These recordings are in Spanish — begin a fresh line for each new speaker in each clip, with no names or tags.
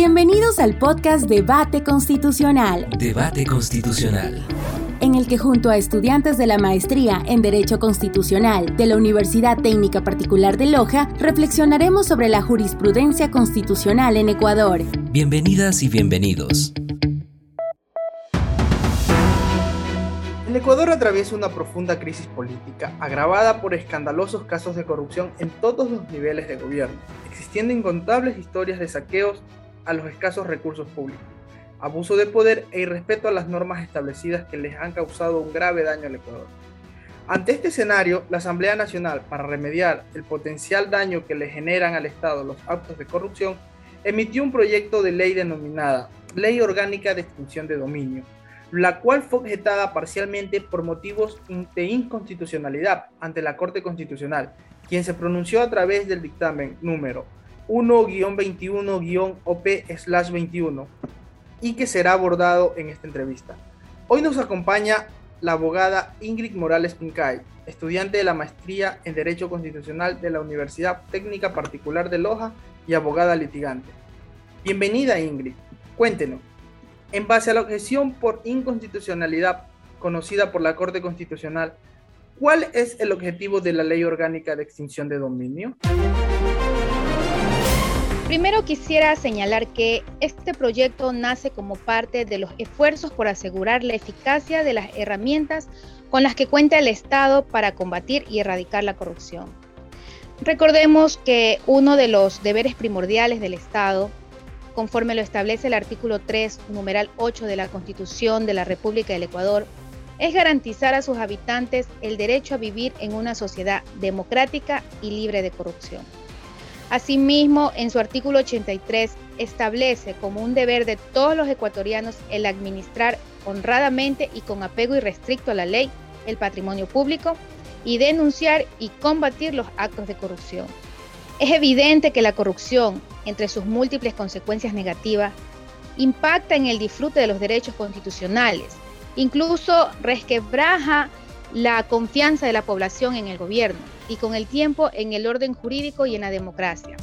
Bienvenidos al podcast Debate Constitucional.
Debate Constitucional.
En el que junto a estudiantes de la maestría en Derecho Constitucional de la Universidad Técnica Particular de Loja, reflexionaremos sobre la jurisprudencia constitucional en Ecuador.
Bienvenidas y bienvenidos.
El Ecuador atraviesa una profunda crisis política, agravada por escandalosos casos de corrupción en todos los niveles de gobierno, existiendo incontables historias de saqueos a los escasos recursos públicos, abuso de poder e irrespeto a las normas establecidas que les han causado un grave daño al Ecuador. Ante este escenario, la Asamblea Nacional, para remediar el potencial daño que le generan al Estado los actos de corrupción, emitió un proyecto de ley denominada Ley Orgánica de Extinción de Dominio, la cual fue objetada parcialmente por motivos de inconstitucionalidad ante la Corte Constitucional, quien se pronunció a través del dictamen número 1-21-OP-21 y que será abordado en esta entrevista. Hoy nos acompaña la abogada Ingrid Morales Pincay, estudiante de la maestría en Derecho Constitucional de la Universidad Técnica Particular de Loja y abogada litigante. Bienvenida Ingrid, cuéntenos, en base a la objeción por inconstitucionalidad conocida por la Corte Constitucional, ¿cuál es el objetivo de la Ley Orgánica de Extinción de Dominio?
Primero quisiera señalar que este proyecto nace como parte de los esfuerzos por asegurar la eficacia de las herramientas con las que cuenta el Estado para combatir y erradicar la corrupción. Recordemos que uno de los deberes primordiales del Estado conforme lo establece el artículo 3, numeral 8 de la Constitución de la República del Ecuador, es garantizar a sus habitantes el derecho a vivir en una sociedad democrática y libre de corrupción. Asimismo, en su artículo 83 establece como un deber de todos los ecuatorianos el administrar honradamente y con apego irrestricto a la ley el patrimonio público y denunciar y combatir los actos de corrupción. Es evidente que la corrupción, entre sus múltiples consecuencias negativas, impacta en el disfrute de los derechos constitucionales, incluso resquebraja la confianza de la población en el gobierno y con el tiempo en el orden jurídico y en la democracia.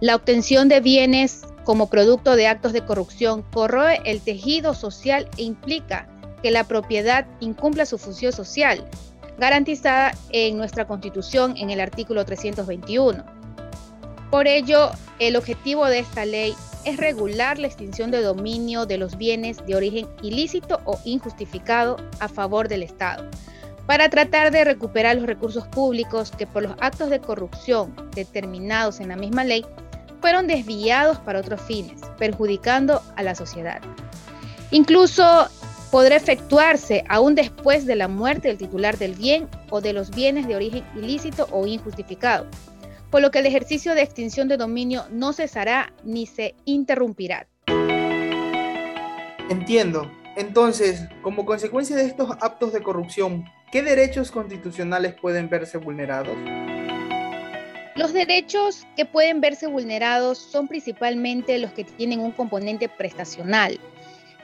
La obtención de bienes como producto de actos de corrupción corroe el tejido social e implica que la propiedad incumpla su función social, garantizada en nuestra Constitución en el artículo 321 por ello, el objetivo de esta ley es regular la extinción de dominio de los bienes de origen ilícito o injustificado a favor del Estado, para tratar de recuperar los recursos públicos que por los actos de corrupción determinados en la misma ley fueron desviados para otros fines, perjudicando a la sociedad. Incluso podrá efectuarse aún después de la muerte del titular del bien o de los bienes de origen ilícito o injustificado, por lo que el ejercicio de extinción de dominio no cesará ni se interrumpirá.
Entiendo. Entonces, como consecuencia de estos actos de corrupción, ¿qué derechos constitucionales pueden verse vulnerados?
Los derechos que pueden verse vulnerados son principalmente los que tienen un componente prestacional,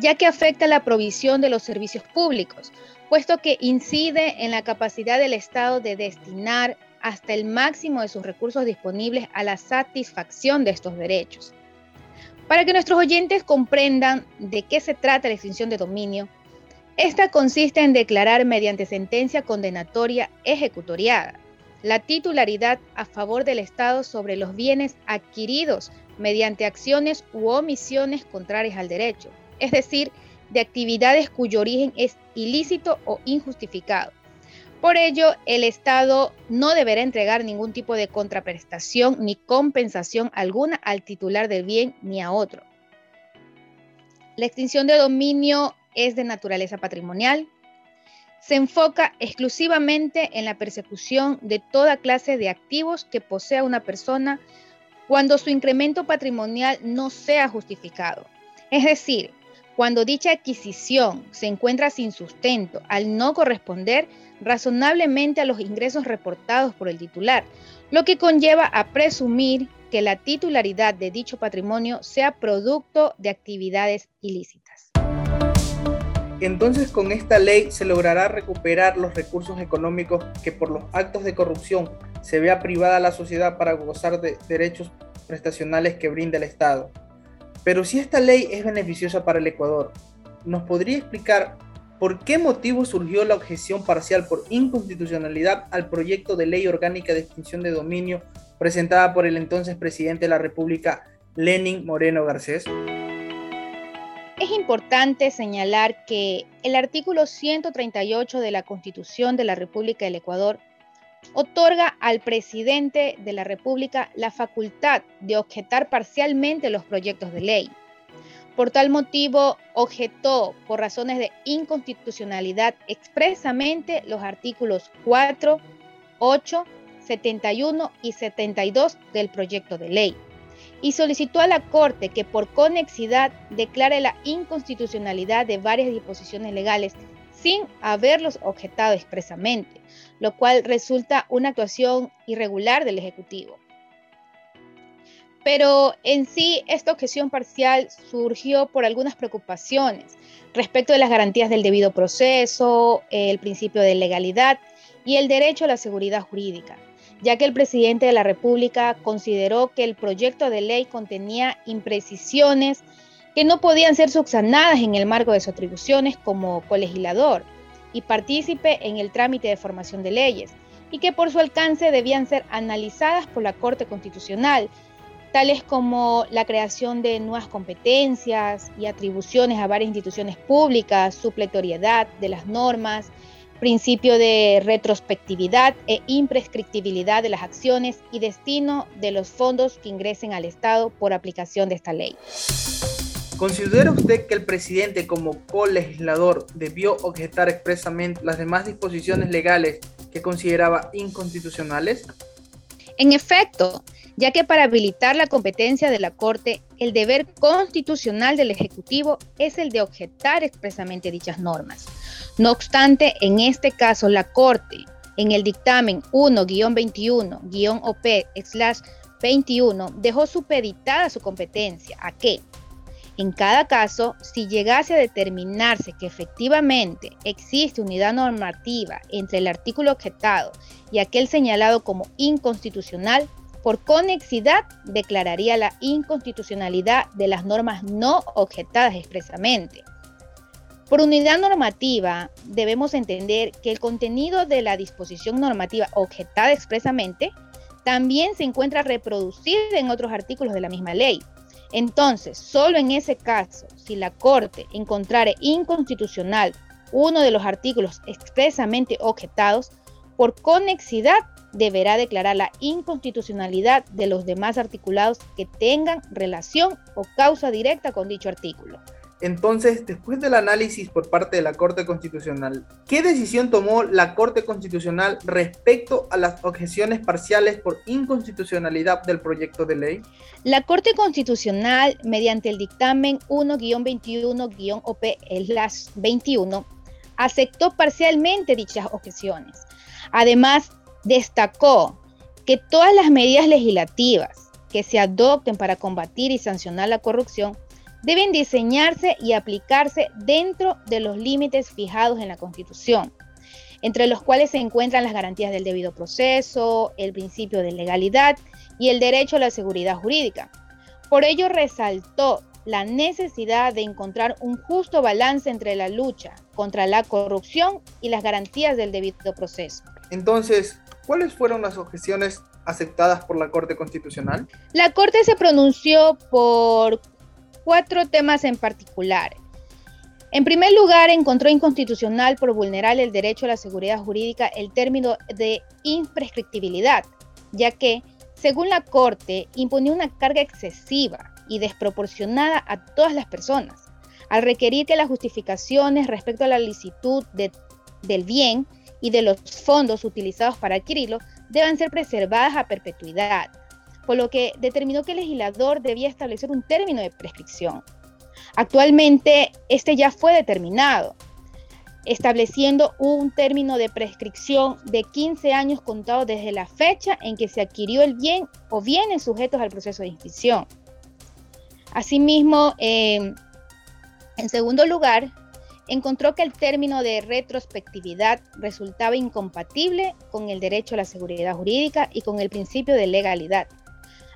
ya que afecta la provisión de los servicios públicos, puesto que incide en la capacidad del Estado de destinar hasta el máximo de sus recursos disponibles a la satisfacción de estos derechos. Para que nuestros oyentes comprendan de qué se trata la extinción de dominio, esta consiste en declarar mediante sentencia condenatoria ejecutoriada la titularidad a favor del Estado sobre los bienes adquiridos mediante acciones u omisiones contrarias al derecho, es decir, de actividades cuyo origen es ilícito o injustificado, por ello, el Estado no deberá entregar ningún tipo de contraprestación ni compensación alguna al titular del bien ni a otro. La extinción de dominio es de naturaleza patrimonial. Se enfoca exclusivamente en la persecución de toda clase de activos que posea una persona cuando su incremento patrimonial no sea justificado. Es decir, cuando dicha adquisición se encuentra sin sustento al no corresponder razonablemente a los ingresos reportados por el titular, lo que conlleva a presumir que la titularidad de dicho patrimonio sea producto de actividades ilícitas.
Entonces con esta ley se logrará recuperar los recursos económicos que por los actos de corrupción se vea privada la sociedad para gozar de derechos prestacionales que brinda el Estado Pero si esta ley es beneficiosa para el Ecuador, ¿nos podría explicar por qué motivo surgió la objeción parcial por inconstitucionalidad al proyecto de ley orgánica de extinción de dominio presentada por el entonces presidente de la República, Lenin Moreno Garcés?
Importante señalar que el artículo 138 de la Constitución de la República del Ecuador otorga al presidente de la República la facultad de objetar parcialmente los proyectos de ley. Por tal motivo, objetó por razones de inconstitucionalidad expresamente los artículos 4, 8, 71 y 72 del proyecto de ley y solicitó a la Corte que por conexidad declare la inconstitucionalidad de varias disposiciones legales sin haberlos objetado expresamente, lo cual resulta una actuación irregular del Ejecutivo. Pero en sí, esta objeción parcial surgió por algunas preocupaciones respecto de las garantías del debido proceso, el principio de legalidad y el derecho a la seguridad jurídica, ya que el presidente de la República consideró que el proyecto de ley contenía imprecisiones que no podían ser subsanadas en el marco de sus atribuciones como colegislador y partícipe en el trámite de formación de leyes, y que por su alcance debían ser analizadas por la Corte Constitucional, tales como la creación de nuevas competencias y atribuciones a varias instituciones públicas, supletoriedad de las normas, principio de retrospectividad e imprescriptibilidad de las acciones y destino de los fondos que ingresen al Estado por aplicación de esta ley.
¿Considera usted que el presidente como colegislador debió objetar expresamente las demás disposiciones legales que consideraba inconstitucionales?
En efecto, ya que para habilitar la competencia de la Corte, el deber constitucional del Ejecutivo es el de objetar expresamente dichas normas. No obstante, en este caso, la Corte, en el dictamen 1-21-OP-21, dejó supeditada su competencia a que, en cada caso, si llegase a determinarse que efectivamente existe unidad normativa entre el artículo objetado y aquel señalado como inconstitucional, por conexidad declararía la inconstitucionalidad de las normas no objetadas expresamente. Por unidad normativa debemos entender que el contenido de la disposición normativa objetada expresamente también se encuentra reproducido en otros artículos de la misma ley. Entonces, solo en ese caso, si la Corte encontrare inconstitucional uno de los artículos expresamente objetados, por conexidad deberá declarar la inconstitucionalidad de los demás articulados que tengan relación o causa directa con dicho artículo.
Entonces, después del análisis por parte de la Corte Constitucional, ¿qué decisión tomó la Corte Constitucional respecto a las objeciones parciales por inconstitucionalidad del proyecto de ley?
La Corte Constitucional, mediante el dictamen 1-21-OP-21, aceptó parcialmente dichas objeciones. Además, destacó que todas las medidas legislativas que se adopten para combatir y sancionar la corrupción deben diseñarse y aplicarse dentro de los límites fijados en la Constitución, entre los cuales se encuentran las garantías del debido proceso, el principio de legalidad y el derecho a la seguridad jurídica. Por ello resaltó la necesidad de encontrar un justo balance entre la lucha contra la corrupción y las garantías del debido proceso.
Entonces, ¿cuáles fueron las objeciones aceptadas por la Corte Constitucional?
La Corte se pronunció por cuatro temas en particular. En primer lugar, encontró inconstitucional por vulnerar el derecho a la seguridad jurídica el término de imprescriptibilidad, ya que, según la Corte, imponía una carga excesiva y desproporcionada a todas las personas, al requerir que las justificaciones respecto a la licitud del bien y de los fondos utilizados para adquirirlo deban ser preservadas a perpetuidad, por lo que determinó que el legislador debía establecer un término de prescripción. Actualmente, este ya fue determinado, estableciendo un término de prescripción de 15 años contados desde la fecha en que se adquirió el bien o bienes sujetos al proceso de inscripción. Asimismo, eh, en segundo lugar, encontró que el término de retrospectividad resultaba incompatible con el derecho a la seguridad jurídica y con el principio de legalidad,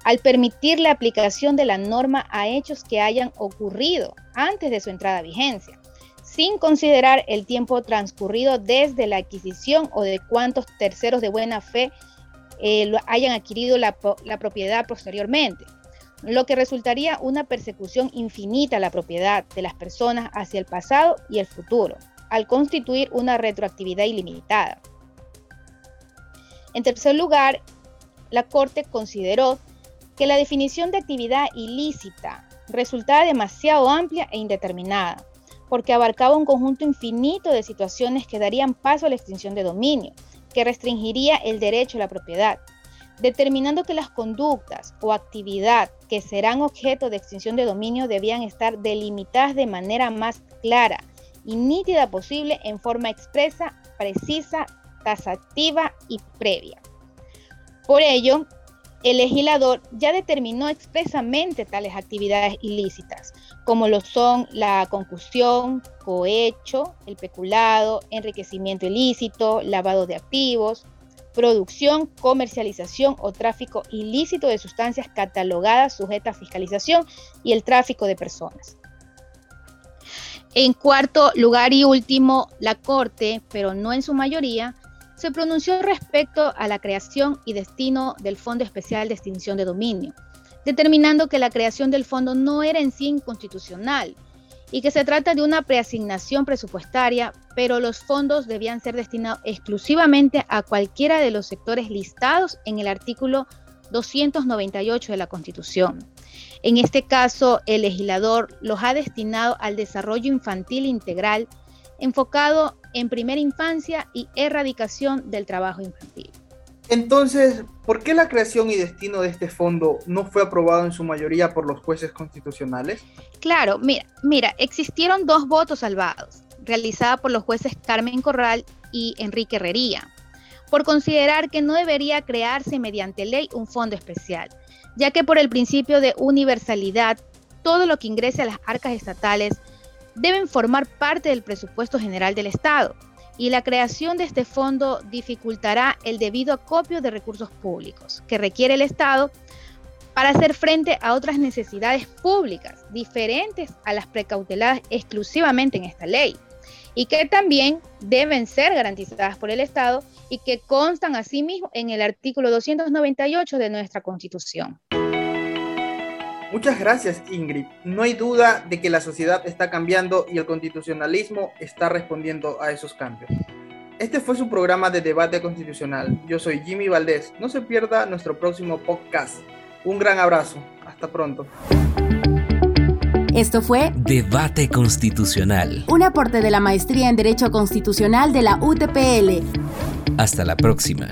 al permitir la aplicación de la norma a hechos que hayan ocurrido antes de su entrada a vigencia, sin considerar el tiempo transcurrido desde la adquisición o de cuántos terceros de buena fe eh, hayan adquirido la propiedad posteriormente, lo que resultaría una persecución infinita a la propiedad de las personas hacia el pasado y el futuro, al constituir una retroactividad ilimitada. En tercer lugar, la Corte consideró que la definición de actividad ilícita resultaba demasiado amplia e indeterminada, porque abarcaba un conjunto infinito de situaciones que darían paso a la extinción de dominio, que restringiría el derecho a la propiedad, determinando que las conductas o actividad que serán objeto de extinción de dominio debían estar delimitadas de manera más clara y nítida posible en forma expresa, precisa, tasativa y previa. Por ello, el legislador ya determinó expresamente tales actividades ilícitas, como lo son la concusión, cohecho, el peculado, enriquecimiento ilícito, lavado de activos, producción, comercialización o tráfico ilícito de sustancias catalogadas sujetas a fiscalización y el tráfico de personas. En cuarto lugar y último, la Corte, pero no en su mayoría, se pronunció respecto a la creación y destino del Fondo Especial de Extinción de Dominio, determinando que la creación del fondo no era en sí inconstitucional y que se trata de una preasignación presupuestaria, pero los fondos debían ser destinados exclusivamente a cualquiera de los sectores listados en el artículo 298 de la Constitución. En este caso, el legislador los ha destinado al desarrollo infantil integral enfocado en primera infancia y erradicación del trabajo infantil.
Entonces, ¿por qué la creación y destino de este fondo no fue aprobado en su mayoría por los jueces constitucionales?
Claro, mira, mira, existieron dos votos salvados, realizada por los jueces Carmen Corral y Enrique Herrería, por considerar que no debería crearse mediante ley un fondo especial, ya que por el principio de universalidad, todo lo que ingrese a las arcas estatales deben formar parte del presupuesto general del Estado y la creación de este fondo dificultará el debido acopio de recursos públicos que requiere el Estado para hacer frente a otras necesidades públicas diferentes a las precauteladas exclusivamente en esta ley y que también deben ser garantizadas por el Estado y que constan asimismo en el artículo 298 de nuestra Constitución.
Muchas gracias, Ingrid. No hay duda de que la sociedad está cambiando y el constitucionalismo está respondiendo a esos cambios. Este fue su programa de debate constitucional. Yo soy Jimmy Valdés. No se pierda nuestro próximo podcast. Un gran abrazo. Hasta pronto.
Esto fue
Debate Constitucional.
Un aporte de la Maestría en Derecho Constitucional de la UTPL.
Hasta la próxima.